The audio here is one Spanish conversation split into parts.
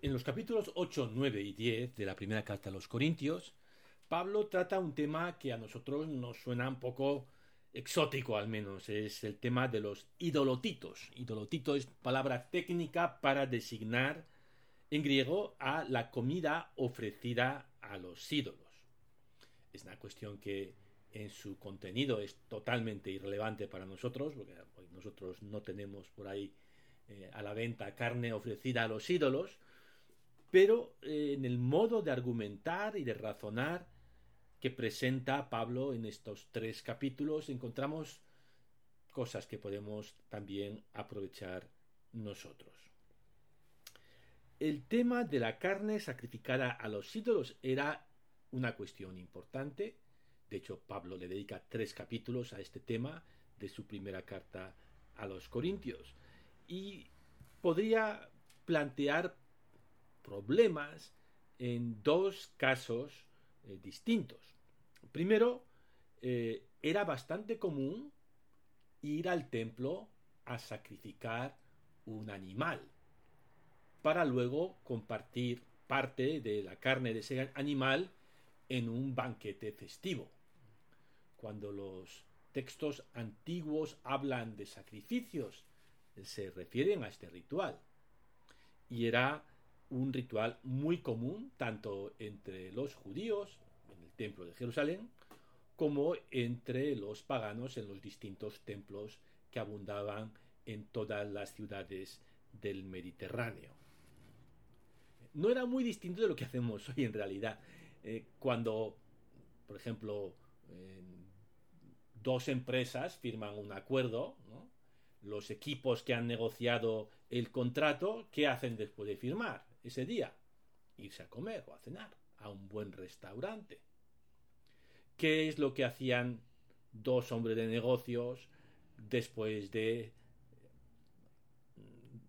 En los capítulos 8, 9 y 10 de la primera carta a los Corintios, Pablo trata un tema que a nosotros nos suena un poco exótico al menos, es el tema de los idolotitos. Idolotito es palabra técnica para designar en griego a la comida ofrecida a los ídolos. Es una cuestión que en su contenido es totalmente irrelevante para nosotros, porque nosotros no tenemos por ahí eh, a la venta carne ofrecida a los ídolos, pero eh, en el modo de argumentar y de razonar que presenta Pablo en estos tres capítulos encontramos cosas que podemos también aprovechar nosotros. El tema de la carne sacrificada a los ídolos era una cuestión importante. De hecho, Pablo le dedica tres capítulos a este tema de su primera carta a los Corintios. Y podría plantear problemas en dos casos eh, distintos. Primero, eh, era bastante común ir al templo a sacrificar un animal para luego compartir parte de la carne de ese animal en un banquete festivo. Cuando los textos antiguos hablan de sacrificios, se refieren a este ritual. Y era un ritual muy común tanto entre los judíos en el templo de Jerusalén como entre los paganos en los distintos templos que abundaban en todas las ciudades del Mediterráneo. No era muy distinto de lo que hacemos hoy en realidad. Eh, cuando, por ejemplo, dos empresas firman un acuerdo, los equipos que han negociado el contrato, ¿qué hacen después de firmar? Ese día? Irse a comer o a cenar a un buen restaurante. ¿Qué es lo que hacían dos hombres de negocios después de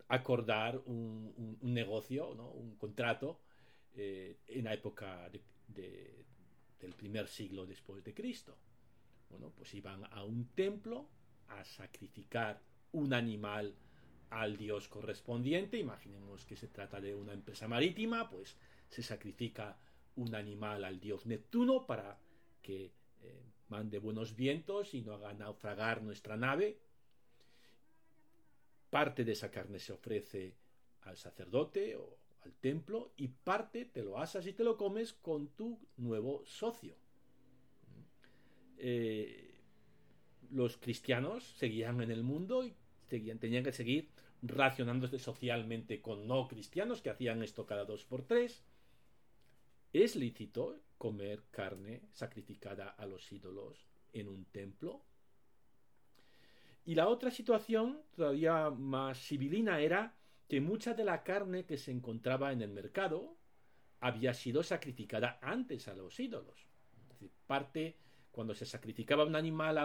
acordar un, negocio, ¿no? un contrato, eh, en la época del primer siglo después de Cristo? Bueno, pues iban a un templo a sacrificar un animal al dios correspondiente. Imaginemos que se trata de una empresa marítima, pues se sacrifica un animal al dios Neptuno para que eh, mande buenos vientos y no haga naufragar nuestra nave. Parte de esa carne se ofrece al sacerdote o al templo y parte te lo asas y te lo comes con tu nuevo socio. Eh, los cristianos seguían en el mundo y tenían que seguir racionándose socialmente con no cristianos que hacían esto cada dos por tres. ¿Es lícito comer carne sacrificada a los ídolos en un templo? Y la otra situación, todavía más civilina, era que mucha de la carne que se encontraba en el mercado había sido sacrificada antes a los ídolos. Es decir, parte, cuando se sacrificaba un animal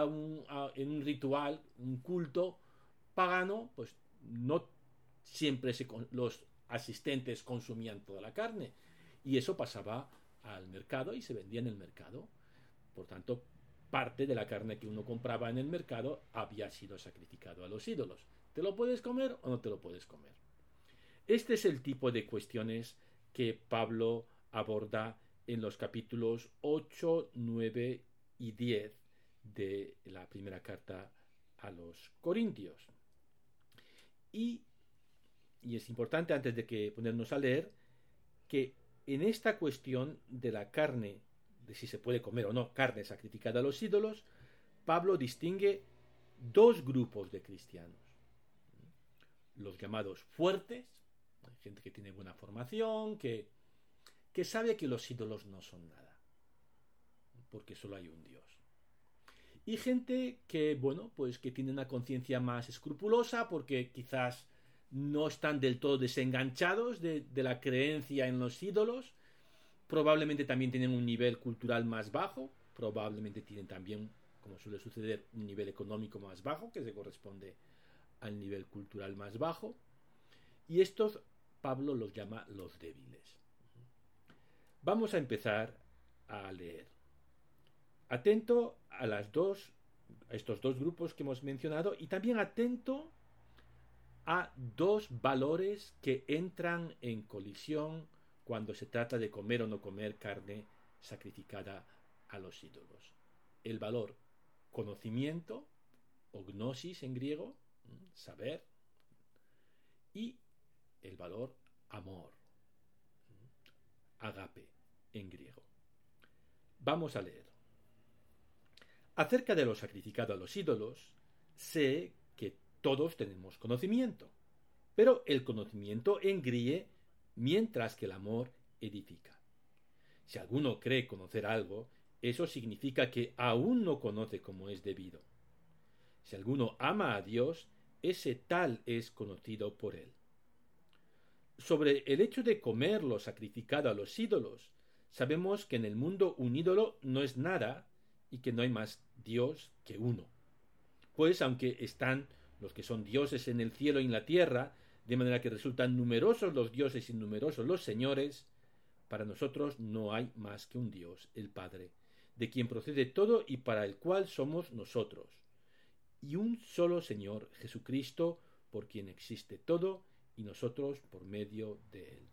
en un ritual, un culto, pagano, pues no siempre los asistentes consumían toda la carne. Y eso pasaba al mercado y se vendía en el mercado. Por tanto, parte de la carne que uno compraba en el mercado había sido sacrificado a los ídolos. ¿Te lo puedes comer o no te lo puedes comer? Este es el tipo de cuestiones que Pablo aborda en los capítulos 8, 9 y 10 de la primera carta a los Corintios. Y, es importante antes de que ponernos a leer que en esta cuestión de la carne, de si se puede comer o no carne sacrificada a los ídolos, Pablo distingue dos grupos de cristianos. Los llamados fuertes, gente que tiene buena formación, que, que sabe que los ídolos no son nada, porque solo hay un Dios y gente que, bueno, pues que tiene una conciencia más escrupulosa porque quizás no están del todo desenganchados de, la creencia en los ídolos, probablemente también tienen un nivel cultural más bajo, probablemente tienen también, como suele suceder, un nivel económico más bajo que se corresponde al nivel cultural más bajo, y estos Pablo los llama los débiles. Vamos a empezar a leer. Atento a las dos, a estos dos grupos que hemos mencionado y también atento a dos valores que entran en colisión cuando se trata de comer o no comer carne sacrificada a los ídolos. El valor conocimiento, o gnosis en griego, saber, y el valor amor, agape en griego. Vamos a leer. Acerca de lo sacrificado a los ídolos, sé que todos tenemos conocimiento, pero el conocimiento engríe mientras que el amor edifica. Si alguno cree conocer algo, eso significa que aún no conoce como es debido. Si alguno ama a Dios, ese tal es conocido por él. Sobre el hecho de comer lo sacrificado a los ídolos, sabemos que en el mundo un ídolo no es nada y que no hay más Dios que uno. Pues aunque están los que son dioses en el cielo y en la tierra, de manera que resultan numerosos los dioses y numerosos los señores, para nosotros no hay más que un Dios, el Padre, de quien procede todo y para el cual somos nosotros, y un solo Señor, Jesucristo, por quien existe todo y nosotros por medio de él.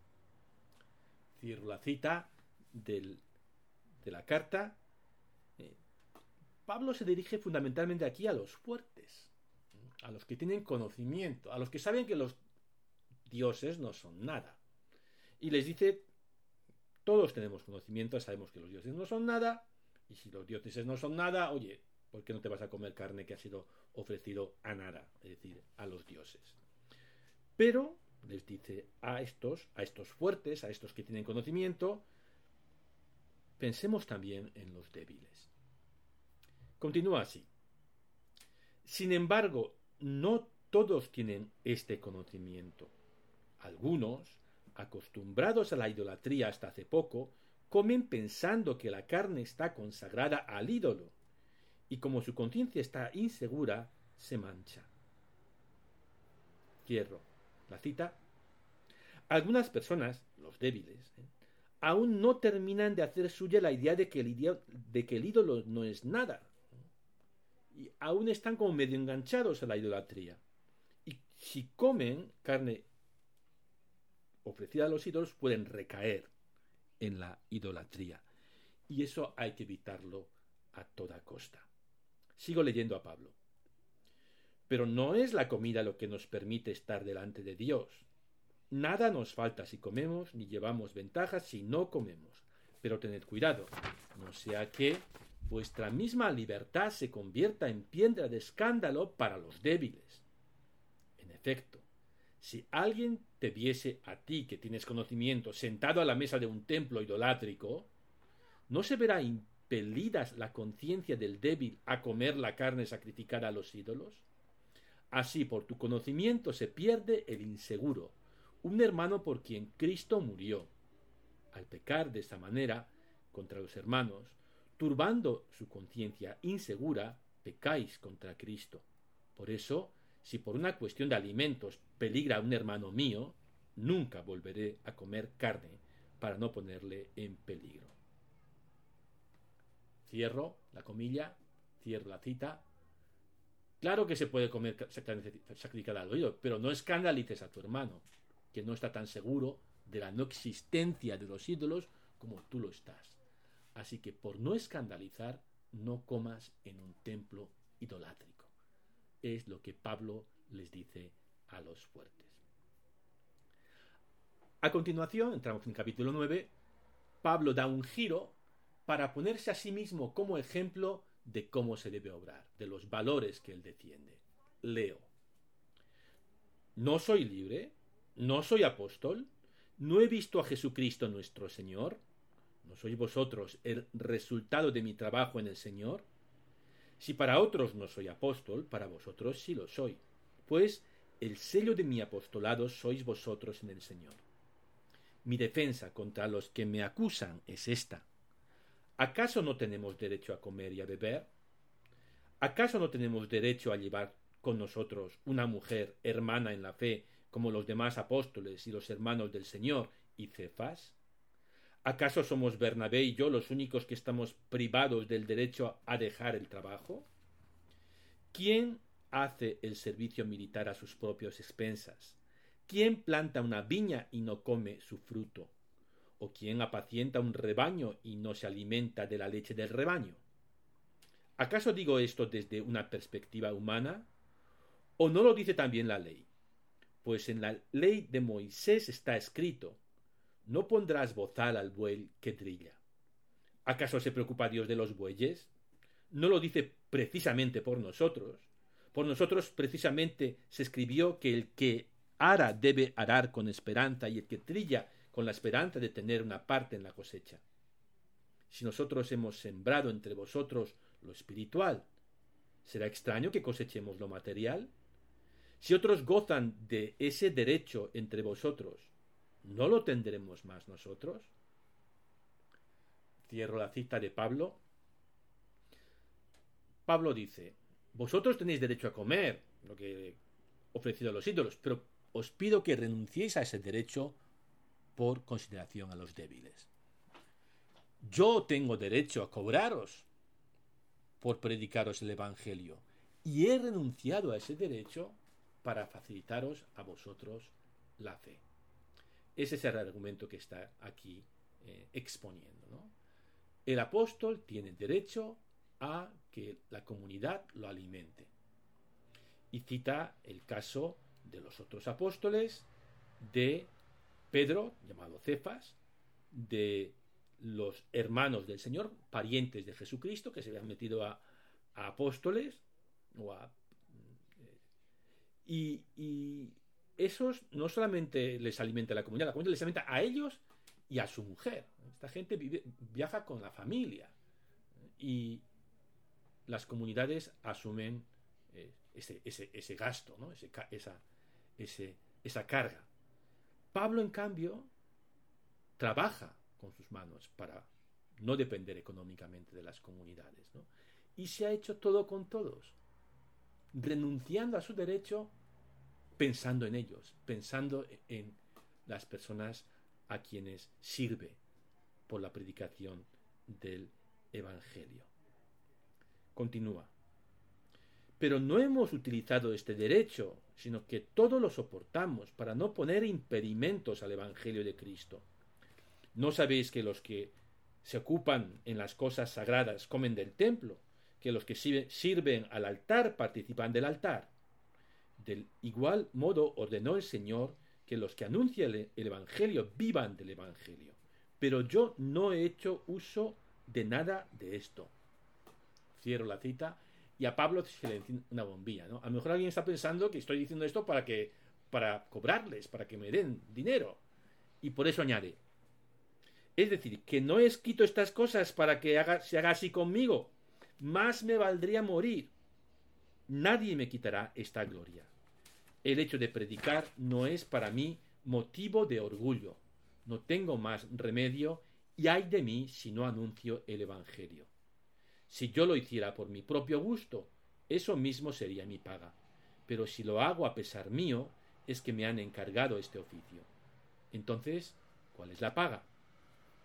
Cierro la cita del, de la carta. Eh, Pablo se dirige fundamentalmente aquí a los fuertes, a los que tienen conocimiento, a los que saben que los dioses no son nada. Y les dice, todos tenemos conocimiento, sabemos que los dioses no son nada, y si los dioses no son nada, oye, ¿por qué no te vas a comer carne que ha sido ofrecido a nada? Es decir, a los dioses. Pero les dice a estos, a estos fuertes, a estos que tienen conocimiento, pensemos también en los débiles. Continúa así. Sin embargo, no todos tienen este conocimiento. Algunos, acostumbrados a la idolatría hasta hace poco, comen pensando que la carne está consagrada al ídolo, y como su conciencia está insegura, se mancha. Cierro la cita. Algunas personas, los débiles, ¿eh? Aún no terminan de hacer suya la idea de que, el ídolo no es nada. Y aún están como medio enganchados a la idolatría. Y si comen carne ofrecida a los ídolos pueden recaer en la idolatría. Y eso hay que evitarlo a toda costa. Sigo leyendo a Pablo. Pero no es la comida lo que nos permite estar delante de Dios. Nada nos falta si comemos, ni llevamos ventajas si no comemos. Pero tened cuidado, no sea que vuestra misma libertad se convierta en piedra de escándalo para los débiles. En efecto, si alguien te viese a ti que tienes conocimiento sentado a la mesa de un templo idolátrico, ¿no se verá impelida la conciencia del débil a comer la carne sacrificada a los ídolos? Así por tu conocimiento se pierde el inseguro, un hermano por quien Cristo murió. Al pecar de esta manera contra los hermanos, turbando su conciencia insegura, pecáis contra Cristo. Por eso, si por una cuestión de alimentos peligra un hermano mío, nunca volveré a comer carne para no ponerle en peligro. Cierro la comilla, cierro la cita. Claro que se puede comer sacrificada al oído, pero no escandalices a tu hermano, que no está tan seguro de la no existencia de los ídolos como tú lo estás. Así que por no escandalizar, no comas en un templo idolátrico es lo que Pablo les dice a los fuertes. A continuación, entramos en capítulo 9, Pablo da un giro para ponerse a sí mismo como ejemplo de cómo se debe obrar, de los valores que él defiende. Leo. No soy libre, no soy apóstol, no he visto a Jesucristo nuestro Señor, no sois vosotros el resultado de mi trabajo en el Señor, si para otros no soy apóstol, para vosotros sí lo soy, pues el sello de mi apostolado sois vosotros en el Señor. Mi defensa contra los que me acusan es esta. ¿Acaso no tenemos derecho a comer y a beber? ¿Acaso no tenemos derecho a llevar con nosotros una mujer hermana en la fe como los demás apóstoles y los hermanos del Señor y Cefas? ¿Acaso somos Bernabé y yo los únicos que estamos privados del derecho a dejar el trabajo? ¿Quién hace el servicio militar a sus propios expensas? ¿Quién planta una viña y no come su fruto? ¿O quién apacienta un rebaño y no se alimenta de la leche del rebaño? ¿Acaso digo esto desde una perspectiva humana? ¿O no lo dice también la ley? Pues en la ley de Moisés está escrito, no pondrás bozal al buey que trilla. ¿Acaso se preocupa Dios de los bueyes? No lo dice precisamente por nosotros. Por nosotros precisamente se escribió que el que ara debe arar con esperanza y el que trilla con la esperanza de tener una parte en la cosecha. Si nosotros hemos sembrado entre vosotros lo espiritual. ¿Será extraño que cosechemos lo material? Si otros gozan de ese derecho entre vosotros, ¿no lo tendremos más nosotros? Cierro la cita de Pablo. Pablo dice, vosotros tenéis derecho a comer lo que he ofrecido a los ídolos, pero os pido que renunciéis a ese derecho por consideración a los débiles. Yo tengo derecho a cobraros por predicaros el Evangelio, y he renunciado a ese derecho para facilitaros a vosotros la fe. Ese es el argumento que está aquí eh, exponiendo. El apóstol tiene derecho a que la comunidad lo alimente. Y cita el caso de los otros apóstoles, de Pedro, llamado Cefas, de los hermanos del Señor, parientes de Jesucristo, que se habían metido a, apóstoles, eh, y, esos no solamente les alimenta la comunidad, la comunidad les alimenta a ellos y a su mujer. Esta gente viaja con la familia y las comunidades asumen eh, ese, gasto, ¿no? esa, esa carga. Pablo, en cambio, trabaja con sus manos para no depender económicamente de las comunidades. Y se ha hecho todo con todos, renunciando a su derecho pensando en ellos, pensando en las personas a quienes sirve por la predicación del Evangelio. Continúa. Pero no hemos utilizado este derecho, sino que todo lo soportamos para no poner impedimentos al Evangelio de Cristo ¿No sabéis que los que se ocupan en las cosas sagradas comen del templo, que los que sirven al altar participan del altar? Del igual modo ordenó el Señor que los que anuncian el Evangelio vivan del Evangelio. Pero yo no he hecho uso de nada de esto. Cierro la cita y a Pablo se le enciende una bombilla, ¿no? A lo mejor alguien está pensando que estoy diciendo esto para que para cobrarles, para que me den dinero. Y por eso añade, es decir, que no he escrito estas cosas para que se haga así conmigo. Más me valdría morir. Nadie me quitará esta gloria. El hecho de predicar no es para mí motivo de orgullo. No tengo más remedio y hay de mí si no anuncio el Evangelio. Si yo lo hiciera por mi propio gusto, eso mismo sería mi paga. Pero si lo hago a pesar mío, es que me han encargado este oficio. Entonces, ¿cuál es la paga?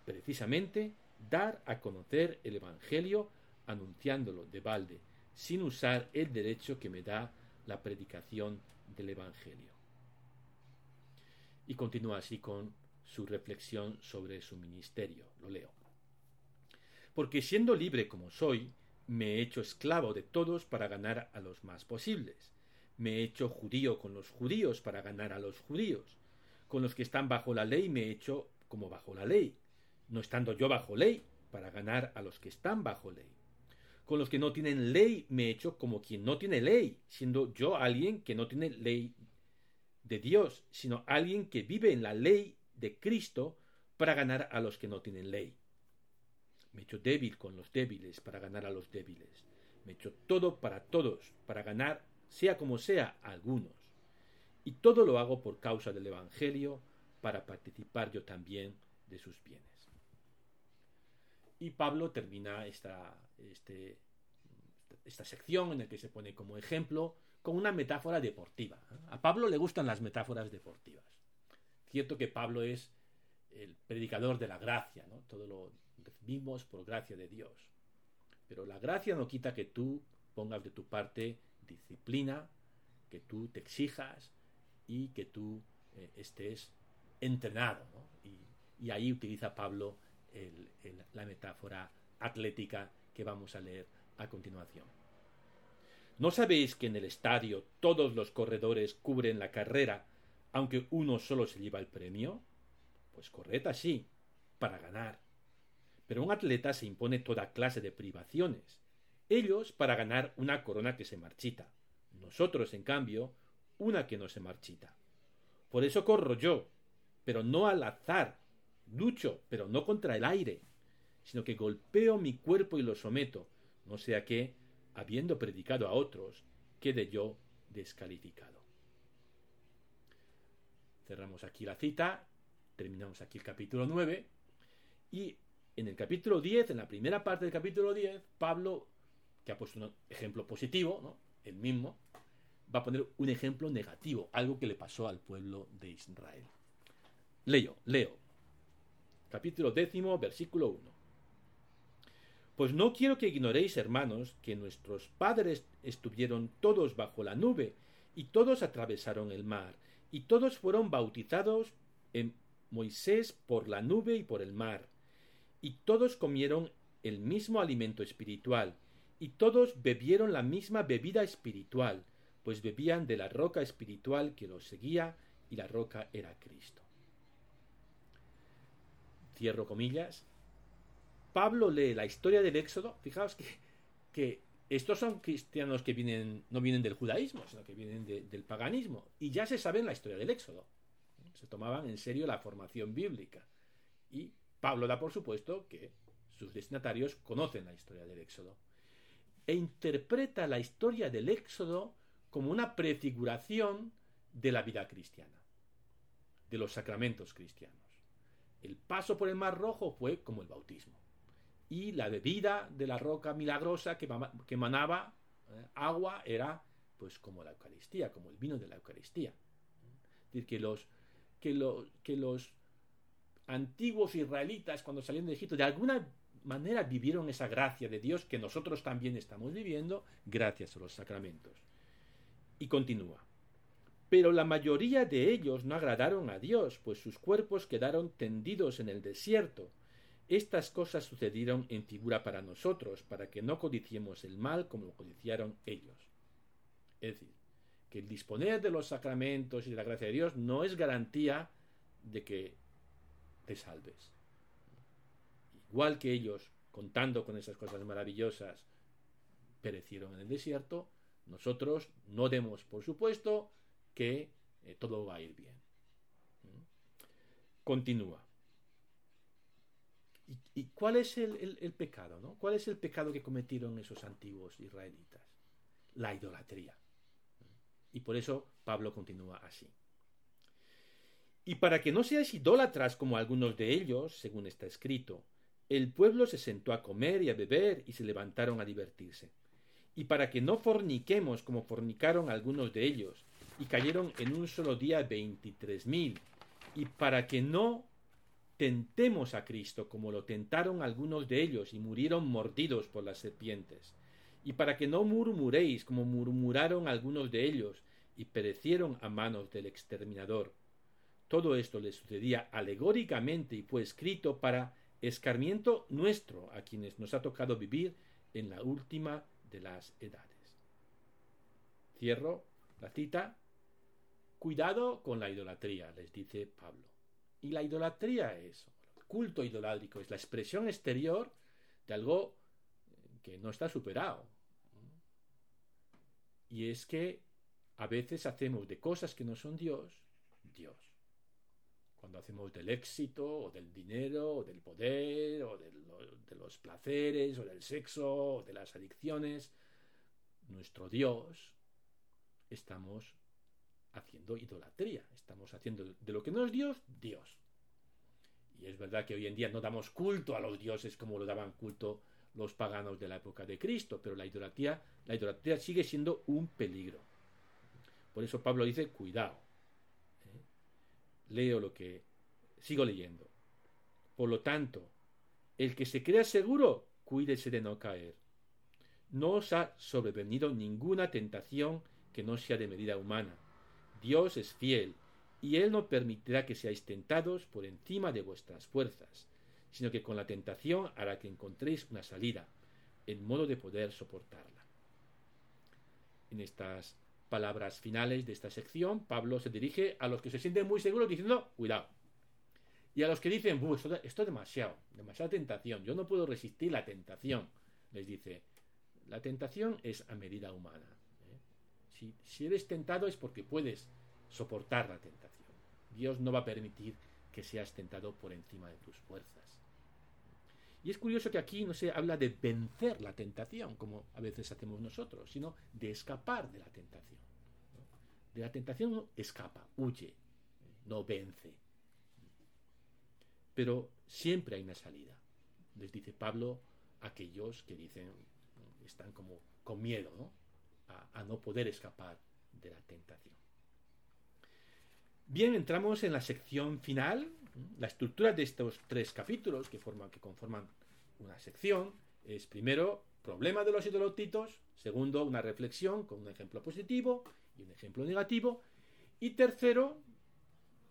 precisamente dar a conocer el Evangelio anunciándolo de balde, sin usar el derecho que me da la predicación del Evangelio. Y continúa así con su reflexión sobre su ministerio. Lo leo. Porque siendo libre como soy, me he hecho esclavo de todos para ganar a los más posibles. Me he hecho judío con los judíos para ganar a los judíos. Con los que están bajo la ley me he hecho como bajo la ley, no estando yo bajo ley, para ganar a los que están bajo ley. Con los que no tienen ley me he hecho como quien no tiene ley, siendo yo alguien que no tiene ley de Dios, sino alguien que vive en la ley de Cristo para ganar a los que no tienen ley. Me he hecho débil con los débiles para ganar a los débiles. Me he hecho todo para todos, para ganar, sea como sea, a algunos. Y todo lo hago por causa del Evangelio, para participar yo también de sus bienes. Y Pablo termina esta, este, esta sección en la que se pone como ejemplo con una metáfora deportiva. A Pablo le gustan las metáforas deportivas. Cierto que Pablo es el predicador de la gracia, ¿no? Todo lo recibimos por gracia de Dios. Pero la gracia no quita que tú pongas de tu parte disciplina, que tú te exijas y que tú eh, estés entrenado. Y, ahí utiliza Pablo la metáfora atlética que vamos a leer a continuación. ¿No sabéis que en el estadio todos los corredores cubren la carrera, aunque uno solo se lleva el premio? Pues corred así, para ganar. Pero un atleta se impone toda clase de privaciones, ellos para ganar una corona que se marchita, nosotros, en cambio, una que no se marchita. Por eso corro yo, pero no al azar, lucho, pero no contra el aire, sino que golpeo mi cuerpo y lo someto, no sea que, habiendo predicado a otros, quede yo descalificado. Cerramos aquí la cita, terminamos aquí el capítulo 9, y en el capítulo 10, en la primera parte del capítulo 10, Pablo, que ha puesto un ejemplo positivo, ¿no? el mismo, va a poner un ejemplo negativo, algo que le pasó al pueblo de Israel. Leo, leo. Capítulo décimo, versículo 1. Pues no quiero que ignoréis, hermanos, que nuestros padres estuvieron todos bajo la nube, y todos atravesaron el mar, y todos fueron bautizados en Moisés por la nube y por el mar, y todos comieron el mismo alimento espiritual, y todos bebieron la misma bebida espiritual, pues bebían de la roca espiritual que los seguía, y la roca era Cristo. Cierro comillas. Pablo lee la historia del Éxodo. Fijaos que, estos son cristianos que vienen, no vienen del judaísmo, sino que vienen del paganismo. Y ya se saben la historia del Éxodo. Se tomaban en serio la formación bíblica. Y Pablo da por supuesto que sus destinatarios conocen la historia del Éxodo e interpreta la historia del Éxodo como una prefiguración de la vida cristiana, de los sacramentos cristianos. El paso por el Mar Rojo fue como el bautismo. Y la bebida de la roca milagrosa que, que emanaba eh, agua era pues como la Eucaristía, como el vino de la Eucaristía. Es decir, que los, que que los antiguos israelitas cuando salieron de Egipto de alguna manera vivieron esa gracia de Dios que nosotros también estamos viviendo gracias a los sacramentos. Y continúa. Pero la mayoría de ellos no agradaron a Dios, pues sus cuerpos quedaron tendidos en el desierto. Estas cosas sucedieron en figura para nosotros, para que no codiciemos el mal como lo codiciaron ellos. Es decir, que el disponer de los sacramentos y de la gracia de Dios no es garantía de que te salves. Igual que ellos, contando con esas cosas maravillosas, perecieron en el desierto, nosotros no demos por supuesto que eh, todo va a ir bien. ¿Mm? Continúa. ¿Y, cuál es el, pecado? ¿no? ¿Cuál es el pecado que cometieron esos antiguos israelitas? La idolatría. Y por eso Pablo continúa así. Y para que no seáis idólatras como algunos de ellos, según está escrito, el pueblo se sentó a comer y a beber y se levantaron a divertirse. Y para que no forniquemos como fornicaron algunos de ellos, y cayeron en un solo día veintitrés mil, y para que no tentemos a Cristo como lo tentaron algunos de ellos y murieron mordidos por las serpientes, y para que no murmuréis como murmuraron algunos de ellos y perecieron a manos del exterminador. Todo esto le sucedía alegóricamente y fue escrito para escarmiento nuestro a quienes nos ha tocado vivir en la última de las edades. Cierro la cita. Cuidado con la idolatría, les dice Pablo. Y la idolatría es, el culto idolátrico es la expresión exterior de algo que no está superado. Y es que a veces hacemos de cosas que no son Dios, Dios cuando hacemos del éxito o del dinero o del poder o de, los placeres o del sexo o de las adicciones, nuestro Dios, estamos haciendo idolatría, estamos haciendo de lo que no es Dios, Dios. Y es verdad que hoy en día no damos culto a los dioses como lo daban culto los paganos de la época de Cristo, pero la idolatría, la idolatría sigue siendo un peligro. Por eso Pablo dice, cuidado, leo lo que sigo leyendo. Por lo tanto, el que se crea seguro, cuídese de no caer. no os ha sobrevenido ninguna tentación que no sea de medida humana. Dios es fiel, y Él no permitirá que seáis tentados por encima de vuestras fuerzas, sino que con la tentación hará que encontréis una salida, en modo de poder soportarla. En estas palabras finales de esta sección, Pablo se dirige a los que se sienten muy seguros diciendo, cuidado. Y a los que dicen, esto, esto es demasiado, demasiada tentación, yo no puedo resistir la tentación, les dice, la tentación es a medida humana. Si, eres tentado es porque puedes soportar la tentación. Dios no va a permitir que seas tentado por encima de tus fuerzas. Y es curioso que aquí no se habla de vencer la tentación, como a veces hacemos nosotros, sino de escapar de la tentación. De la tentación no escapa, huye, no vence. Pero siempre hay una salida. Les dice Pablo a aquellos que dicen, están como con miedo A, no poder escapar de la tentación. Bien, entramos en la sección final. La estructura de estos tres capítulos que, forman, que conforman una sección es primero problema de los idolotitos, segundo una reflexión con un ejemplo positivo y un ejemplo negativo, y tercero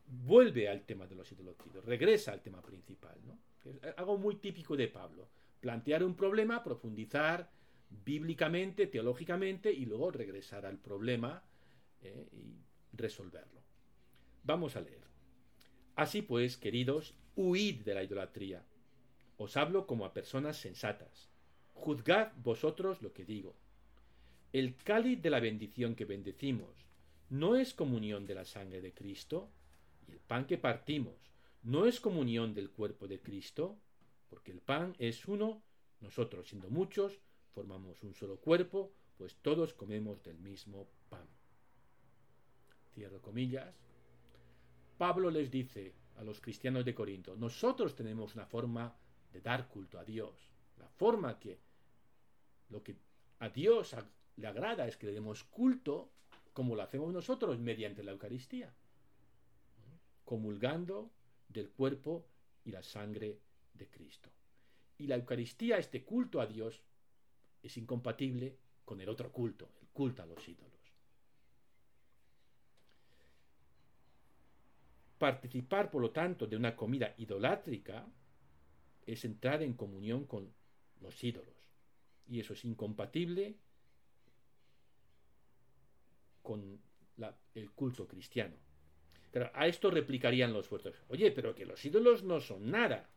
vuelve al tema de los idolotitos, regresa al tema principal. ¿no? Es algo muy típico de Pablo, plantear un problema, profundizar bíblicamente, teológicamente, y luego regresar al problema eh, y resolverlo. Vamos a leer. Así pues, queridos, huid de la idolatría. Os hablo como a personas sensatas. Juzgad vosotros lo que digo. El cáliz de la bendición que bendecimos no es comunión de la sangre de Cristo, y el pan que partimos no es comunión del cuerpo de Cristo, porque el pan es uno, nosotros siendo muchos, formamos un solo cuerpo, pues todos comemos del mismo pan. Cierro comillas. Pablo les dice a los cristianos de Corinto, nosotros tenemos una forma de dar culto a Dios. La forma que lo que a Dios le agrada es que le demos culto como lo hacemos nosotros mediante la Eucaristía, comulgando del cuerpo y la sangre de Cristo. Y la Eucaristía, este culto a Dios, es incompatible con el otro culto, el culto a los ídolos. Participar, por lo tanto, de una comida idolátrica es entrar en comunión con los ídolos. Y eso es incompatible con el culto cristiano. Pero a esto replicarían los fuertes. Oye, pero que los ídolos no son nada.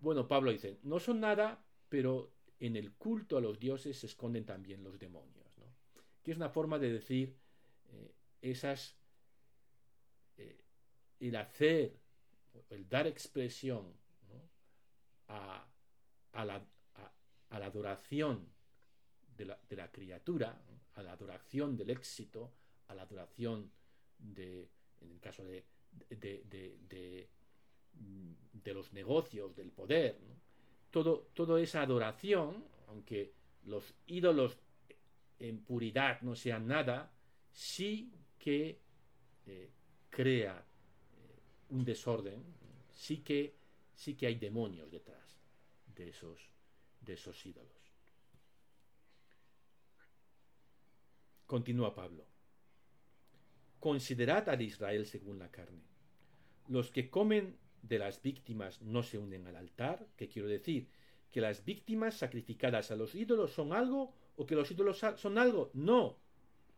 Bueno, Pablo dice, no son nada, pero en el culto a los dioses se esconden también los demonios. ¿no? Que es una forma de decir eh, esas el hacer, el dar expresión a, la, adoración de la, criatura, a la adoración del éxito, a la adoración de, en el caso de, los negocios, del poder, todo, toda esa adoración, aunque los ídolos en puridad no sean nada, sí que eh, crea un desorden, sí que, sí que hay demonios detrás de esos, de esos ídolos. Continúa Pablo. Considerad al Israel según la carne. Los que comen de las víctimas no se unen al altar, ¿qué quiero decir? ¿Que las víctimas sacrificadas a los ídolos son algo o que los ídolos son algo? No,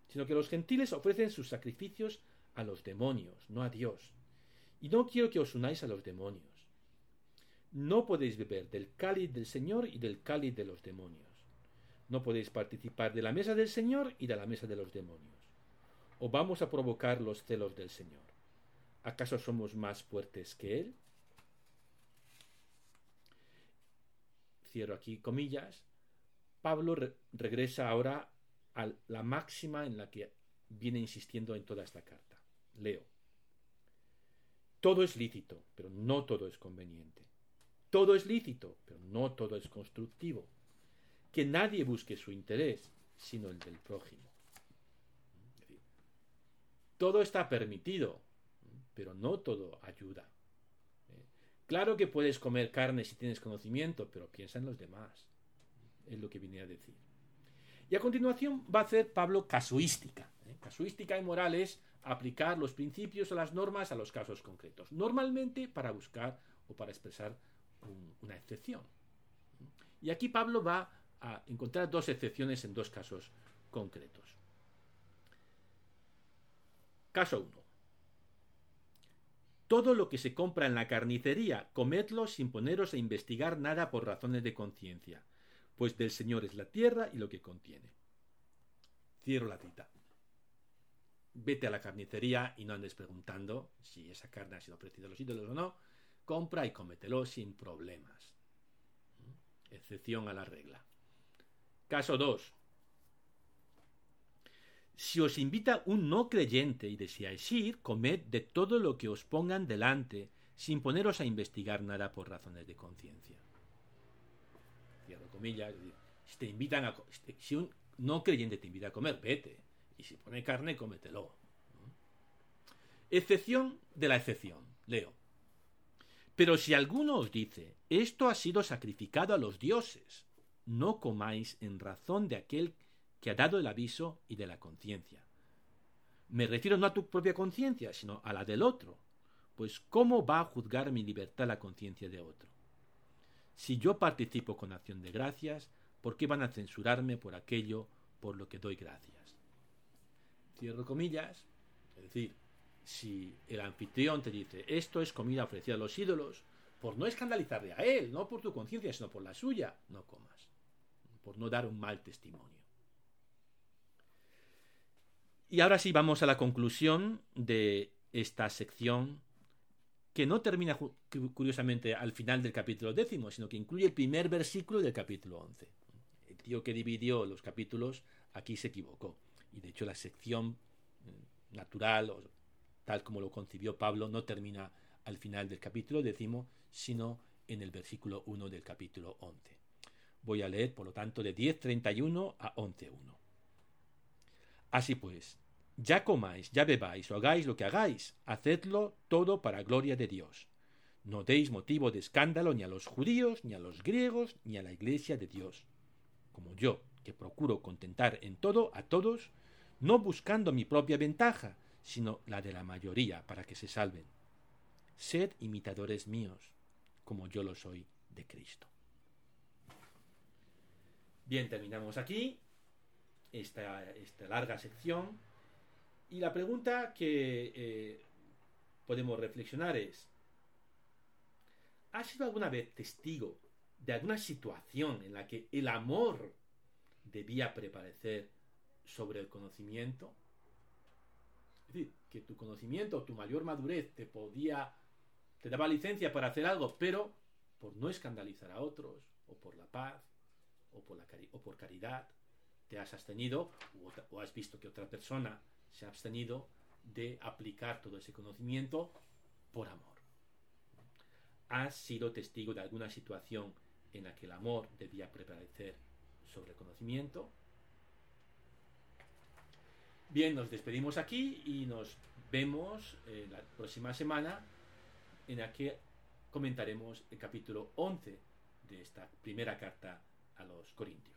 sino que los gentiles ofrecen sus sacrificios a los demonios, no a Dios. Y no quiero que os unáis a los demonios. No podéis beber del cáliz del Señor y del cáliz de los demonios. No podéis participar de la mesa del Señor y de la mesa de los demonios. ¿O vamos a provocar los celos del Señor? ¿Acaso somos más fuertes que Él? Cierro aquí comillas. Pablo regresa ahora a la máxima en la que viene insistiendo en toda esta carta. Leo. Todo es lícito, pero no todo es conveniente. Todo es lícito, pero no todo es constructivo. Que nadie busque su interés, sino el del prójimo. Todo está permitido, pero no todo ayuda. Claro que puedes comer carne si tienes conocimiento, pero piensa en los demás. es lo que viene a decir. Y a continuación va a hacer Pablo casuística. ¿eh? Casuística y moral es aplicar los principios o las normas a los casos concretos, normalmente para buscar o para expresar una excepción. Y aquí Pablo va a encontrar dos excepciones en dos casos concretos. Caso 1. Todo lo que se compra en la carnicería, comedlo sin poneros a investigar nada por razones de conciencia, pues del Señor es la tierra y lo que contiene. Cierro la cita. Vete a la carnicería y no andes preguntando si esa carne ha sido ofrecida a los ídolos o no. Compra y cómetelo sin problemas. Excepción a la regla. Caso 2. Si os invita un no creyente y deseáis ir, comed de todo lo que os pongan delante, sin poneros a investigar nada por razones de conciencia. Si te invitan a, si un no creyente te invita a comer, vete. Y si pone carne, cómetelo. Excepción de la excepción. Leo. Pero si alguno os dice, esto ha sido sacrificado a los dioses, no comáis en razón de aquel que ha dado el aviso y de la conciencia. Me refiero no a tu propia conciencia, sino a la del otro, pues ¿cómo va a juzgar mi libertad la conciencia de otro? Si yo participo con acción de gracias, ¿por qué van a censurarme por aquello por lo que doy gracias? Cierro comillas, es decir, si el anfitrión te dice esto es comida ofrecida a los ídolos, por no escandalizarle a él, no por tu conciencia, sino por la suya, no comas, por no dar un mal testimonio. Y ahora sí vamos a la conclusión de esta sección que no termina curiosamente al final del capítulo décimo, sino que incluye el primer versículo del capítulo once. El tío que dividió los capítulos aquí se equivocó. Y de hecho la sección mm, natural, o tal como lo concibió Pablo, no termina al final del capítulo décimo, sino en el versículo 1 del capítulo 11. Voy a leer, por lo tanto, de 10.31 a 11.1. Así pues, ya comáis, ya bebáis o hagáis lo que hagáis, hacedlo todo para gloria de Dios. No deis motivo de escándalo ni a los judíos, ni a los griegos, ni a la iglesia de Dios. Como yo, que procuro contentar en todo a todos, no buscando mi propia ventaja, sino la de la mayoría, para que se salven. Sed imitadores míos, como yo lo soy de Cristo. Bien, terminamos aquí esta, esta larga sección y la pregunta que eh, podemos reflexionar es, ¿has sido alguna vez testigo de alguna situación en la que el amor debía prevalecer sobre el conocimiento? Es decir, que tu conocimiento, tu mayor madurez te podía, te daba licencia para hacer algo, pero por no escandalizar a otros, o por la paz, o por, la o por caridad, te has abstenido, o has visto que otra persona se ha abstenido de aplicar todo ese conocimiento por amor. ¿Has sido testigo de alguna situación en la que el amor debía prevalecer sobre el conocimiento? Bien, nos despedimos aquí y nos vemos eh, la próxima semana en la que comentaremos el capítulo 11 de esta primera carta a los Corintios.